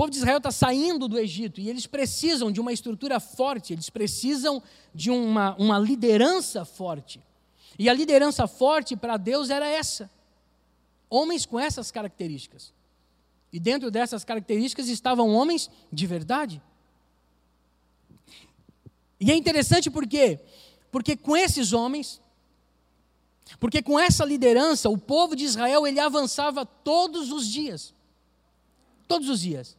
povo de Israel está saindo do Egito e eles precisam de uma estrutura forte, eles precisam de uma, uma liderança forte. E a liderança forte para Deus era essa: homens com essas características. E dentro dessas características estavam homens de verdade. E é interessante por quê? Porque com esses homens, porque com essa liderança, o povo de Israel ele avançava todos os dias. Todos os dias.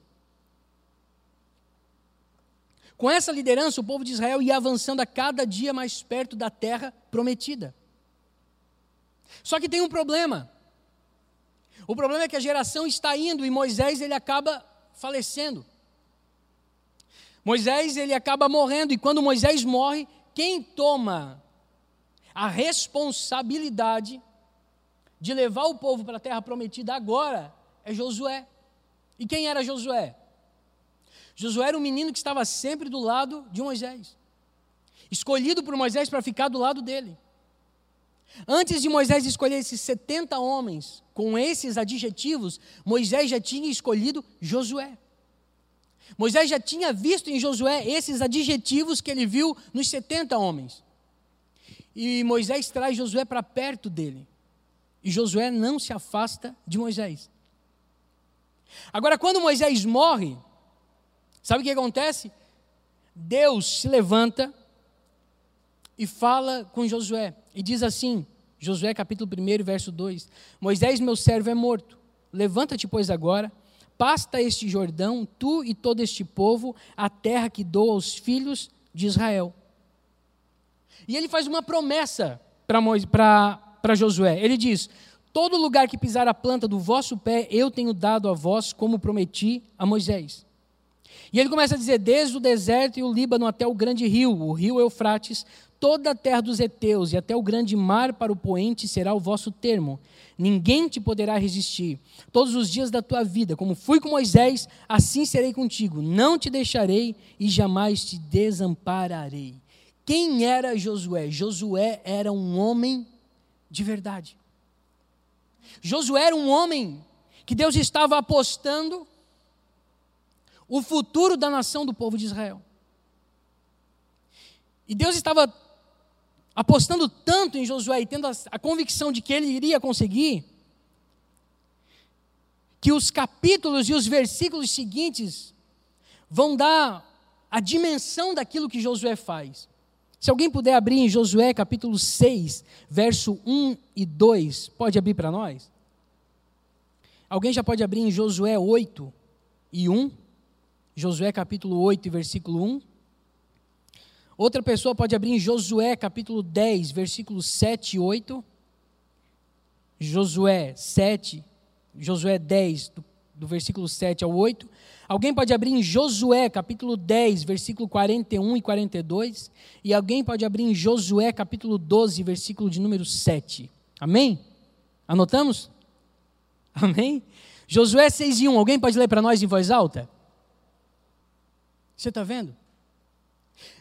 Com essa liderança, o povo de Israel ia avançando a cada dia mais perto da terra prometida. Só que tem um problema. O problema é que a geração está indo e Moisés ele acaba falecendo. Moisés ele acaba morrendo e quando Moisés morre, quem toma a responsabilidade de levar o povo para a terra prometida agora é Josué. E quem era Josué? Josué era um menino que estava sempre do lado de Moisés, escolhido por Moisés para ficar do lado dele. Antes de Moisés escolher esses 70 homens com esses adjetivos, Moisés já tinha escolhido Josué. Moisés já tinha visto em Josué esses adjetivos que ele viu nos 70 homens. E Moisés traz Josué para perto dele. E Josué não se afasta de Moisés. Agora, quando Moisés morre, sabe o que acontece? Deus se levanta e fala com Josué. E diz assim, Josué capítulo 1, verso 2: Moisés, meu servo, é morto. Levanta-te, pois, agora, pasta este Jordão, tu e todo este povo, a terra que dou aos filhos de Israel. E ele faz uma promessa para Josué. Ele diz: Todo lugar que pisar a planta do vosso pé, eu tenho dado a vós, como prometi a Moisés. E ele começa a dizer: Desde o deserto e o Líbano até o grande rio, o rio Eufrates, toda a terra dos heteus e até o grande mar para o poente será o vosso termo. Ninguém te poderá resistir. Todos os dias da tua vida, como fui com Moisés, assim serei contigo. Não te deixarei e jamais te desampararei. Quem era Josué? Josué era um homem de verdade. Josué era um homem que Deus estava apostando o futuro da nação do povo de Israel. E Deus estava apostando tanto em Josué e tendo a, a, convicção de que ele iria conseguir, que os capítulos e os versículos seguintes vão dar a dimensão daquilo que Josué faz. Se alguém puder abrir em Josué capítulo 6, verso 1 e 2, pode abrir para nós? Alguém já pode abrir em Josué 8 e 1? Josué capítulo 8 e versículo 1. Outra pessoa pode abrir em Josué capítulo 10, versículos 7 e 8. Josué 7, Josué 10, do, do versículo 7 ao 8. Alguém pode abrir em Josué capítulo 10, versículo 41 e 42. E alguém pode abrir em Josué capítulo 12, versículo de número 7. Amém? Anotamos? Amém? Josué 6 e 1. Alguém pode ler para nós em voz alta? Você está vendo?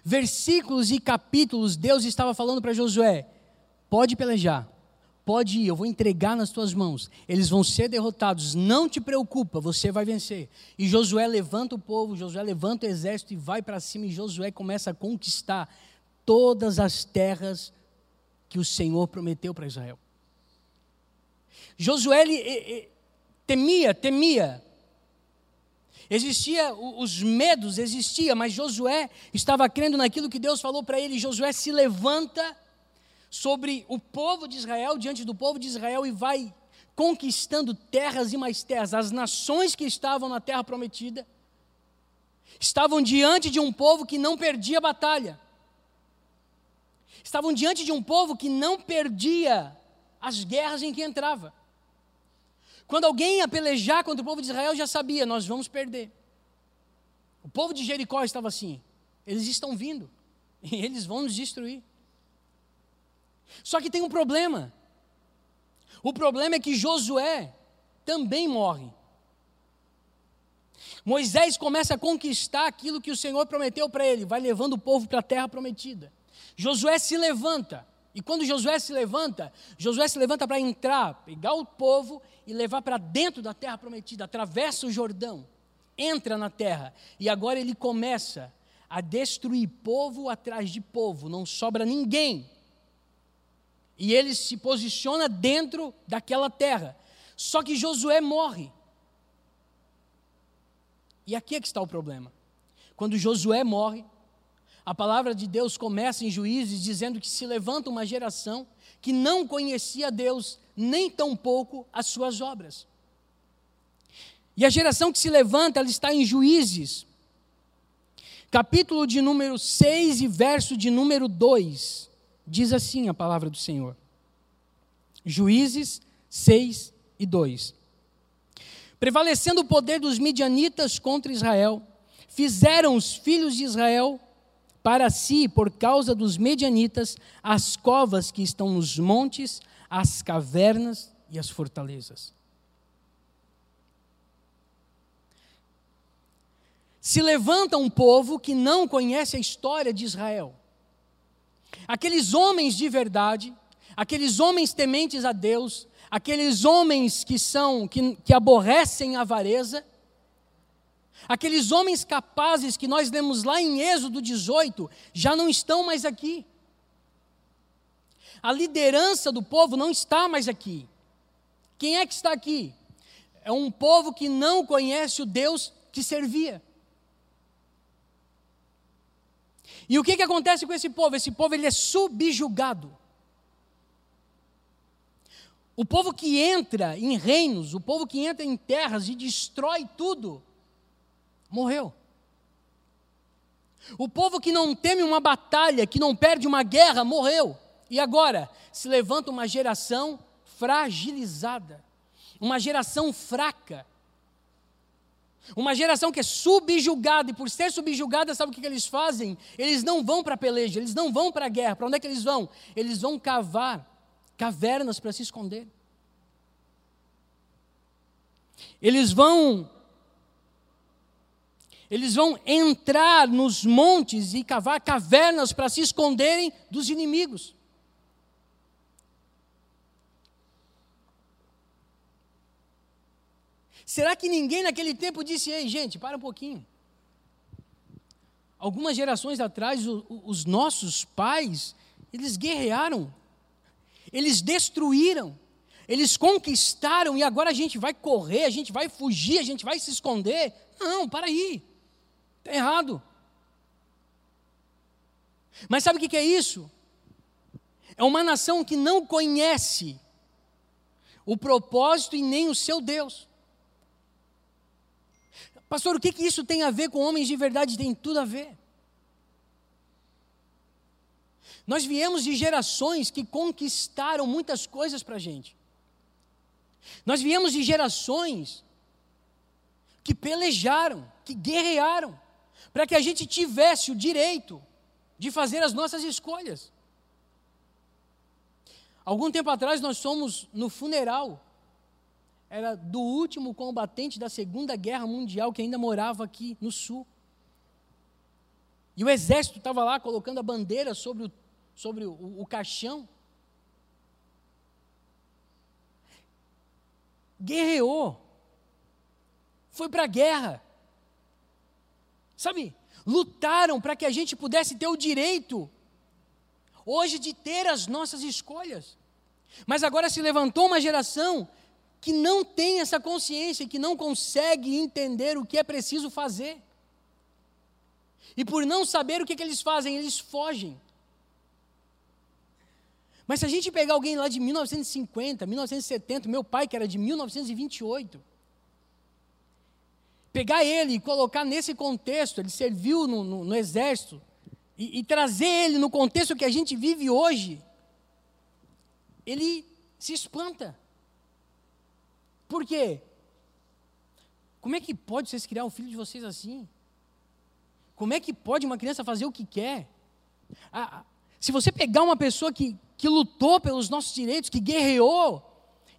Versículos e capítulos, Deus estava falando para Josué: pode pelejar, pode ir, eu vou entregar nas tuas mãos. Eles vão ser derrotados, não te preocupa, você vai vencer. E Josué levanta o povo, Josué levanta o exército e vai para cima, e Josué começa a conquistar todas as terras que o Senhor prometeu para Israel. Josué ele, ele, temia, temia Existia os medos, existia, mas Josué estava crendo naquilo que Deus falou para ele. Josué se levanta sobre o povo de Israel, diante do povo de Israel e vai conquistando terras e mais terras. As nações que estavam na terra prometida estavam diante de um povo que não perdia batalha. Estavam diante de um povo que não perdia as guerras em que entrava. Quando alguém ia pelejar contra o povo de Israel, já sabia, nós vamos perder. O povo de Jericó estava assim: eles estão vindo, e eles vão nos destruir. Só que tem um problema. O problema é que Josué também morre. Moisés começa a conquistar aquilo que o Senhor prometeu para ele, vai levando o povo para a terra prometida. Josué se levanta, e quando Josué se levanta, Josué se levanta para entrar, pegar o povo e levar para dentro da terra prometida, atravessa o Jordão, entra na terra e agora ele começa a destruir povo atrás de povo, não sobra ninguém. E ele se posiciona dentro daquela terra. Só que Josué morre. E aqui é que está o problema. Quando Josué morre, a palavra de Deus começa em Juízes dizendo que se levanta uma geração que não conhecia Deus, nem tampouco as suas obras. E a geração que se levanta, ela está em Juízes, capítulo de número 6 e verso de número 2. Diz assim a palavra do Senhor. Juízes 6 e 2. Prevalecendo o poder dos midianitas contra Israel, fizeram os filhos de Israel para si, por causa dos medianitas, as covas que estão nos montes, as cavernas e as fortalezas. Se levanta um povo que não conhece a história de Israel. Aqueles homens de verdade, aqueles homens tementes a Deus, aqueles homens que são que, que aborrecem a avareza, Aqueles homens capazes que nós lemos lá em Êxodo 18 já não estão mais aqui. A liderança do povo não está mais aqui. Quem é que está aqui? É um povo que não conhece o Deus que servia. E o que, que acontece com esse povo? Esse povo ele é subjugado. O povo que entra em reinos, o povo que entra em terras e destrói tudo, morreu. O povo que não teme uma batalha, que não perde uma guerra, morreu. E agora se levanta uma geração fragilizada, uma geração fraca, uma geração que é subjugada, e por ser subjugada, sabe o que, que eles fazem? Eles não vão para a peleja, eles não vão para a guerra. Para onde é que eles vão? Eles vão cavar cavernas para se esconder. Eles vão eles vão entrar nos montes e cavar cavernas para se esconderem dos inimigos. Será que ninguém naquele tempo disse: ei, gente, para um pouquinho? Algumas gerações atrás, os nossos pais, eles guerrearam, eles destruíram, eles conquistaram e agora a gente vai correr, a gente vai fugir, a gente vai se esconder. Não, para aí. Está errado. Mas sabe o que é isso? É uma nação que não conhece o propósito e nem o seu Deus. Pastor, o que, que isso tem a ver com homens de verdade? Tem tudo a ver. Nós viemos de gerações que conquistaram muitas coisas para a gente. Nós viemos de gerações que pelejaram, que guerrearam para que a gente tivesse o direito de fazer as nossas escolhas. Algum tempo atrás nós fomos no funeral, era do último combatente da Segunda Guerra Mundial que ainda morava aqui no sul. E o exército estava lá colocando a bandeira sobre o, sobre o, o caixão. Guerreou, foi para a guerra sabe, lutaram para que a gente pudesse ter o direito, hoje, de ter as nossas escolhas. Mas agora se levantou uma geração que não tem essa consciência, que não consegue entender o que é preciso fazer. E por não saber o que, que eles fazem, eles fogem. Mas se a gente pegar alguém lá de 1950, 1970, meu pai que era de 1928, pegar ele e colocar nesse contexto, ele serviu no, no, no exército, e, e trazer ele no contexto que a gente vive hoje, ele se espanta. Por quê? Como é que pode vocês criar um filho de vocês assim? Como é que pode uma criança fazer o que quer? Ah, se você pegar uma pessoa que, que lutou pelos nossos direitos, que guerreou,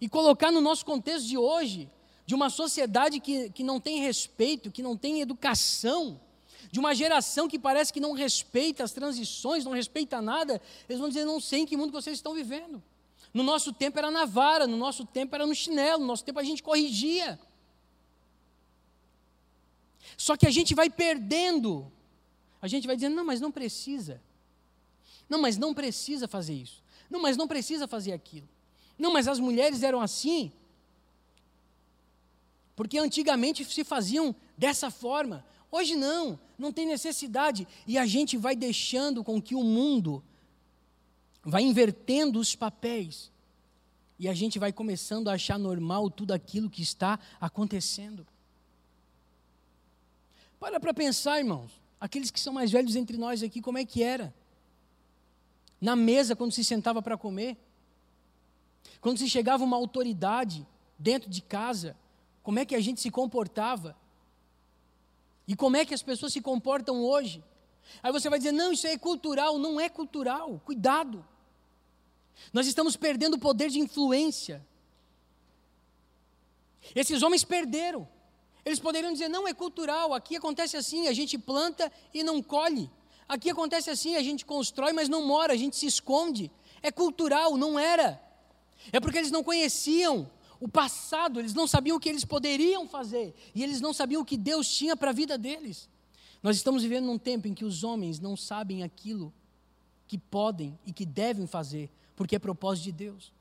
e colocar no nosso contexto de hoje, de uma sociedade que, que não tem respeito, que não tem educação, de uma geração que parece que não respeita as transições, não respeita nada, eles vão dizer: não sei em que mundo vocês estão vivendo. No nosso tempo era na vara, no nosso tempo era no chinelo, no nosso tempo a gente corrigia. Só que a gente vai perdendo. A gente vai dizendo, não, mas não precisa. Não, mas não precisa fazer isso. Não, mas não precisa fazer aquilo. Não, mas as mulheres eram assim. Porque antigamente se faziam dessa forma. Hoje não, não tem necessidade. E a gente vai deixando com que o mundo vai invertendo os papéis. E a gente vai começando a achar normal tudo aquilo que está acontecendo. Para para pensar, irmãos. Aqueles que são mais velhos entre nós aqui, como é que era? Na mesa, quando se sentava para comer. Quando se chegava uma autoridade dentro de casa, como é que a gente se comportava? E como é que as pessoas se comportam hoje? Aí você vai dizer: não, isso é cultural. Não é cultural. Cuidado. Nós estamos perdendo o poder de influência. Esses homens perderam. Eles poderiam dizer: não, é cultural, aqui acontece assim, a gente planta e não colhe. Aqui acontece assim, a gente constrói, mas não mora, a gente se esconde. É cultural, não era. É porque eles não conheciam o passado, eles não sabiam o que eles poderiam fazer, e eles não sabiam o que Deus tinha para a vida deles. Nós estamos vivendo num tempo em que os homens não sabem aquilo que podem e que devem fazer, porque é propósito de Deus.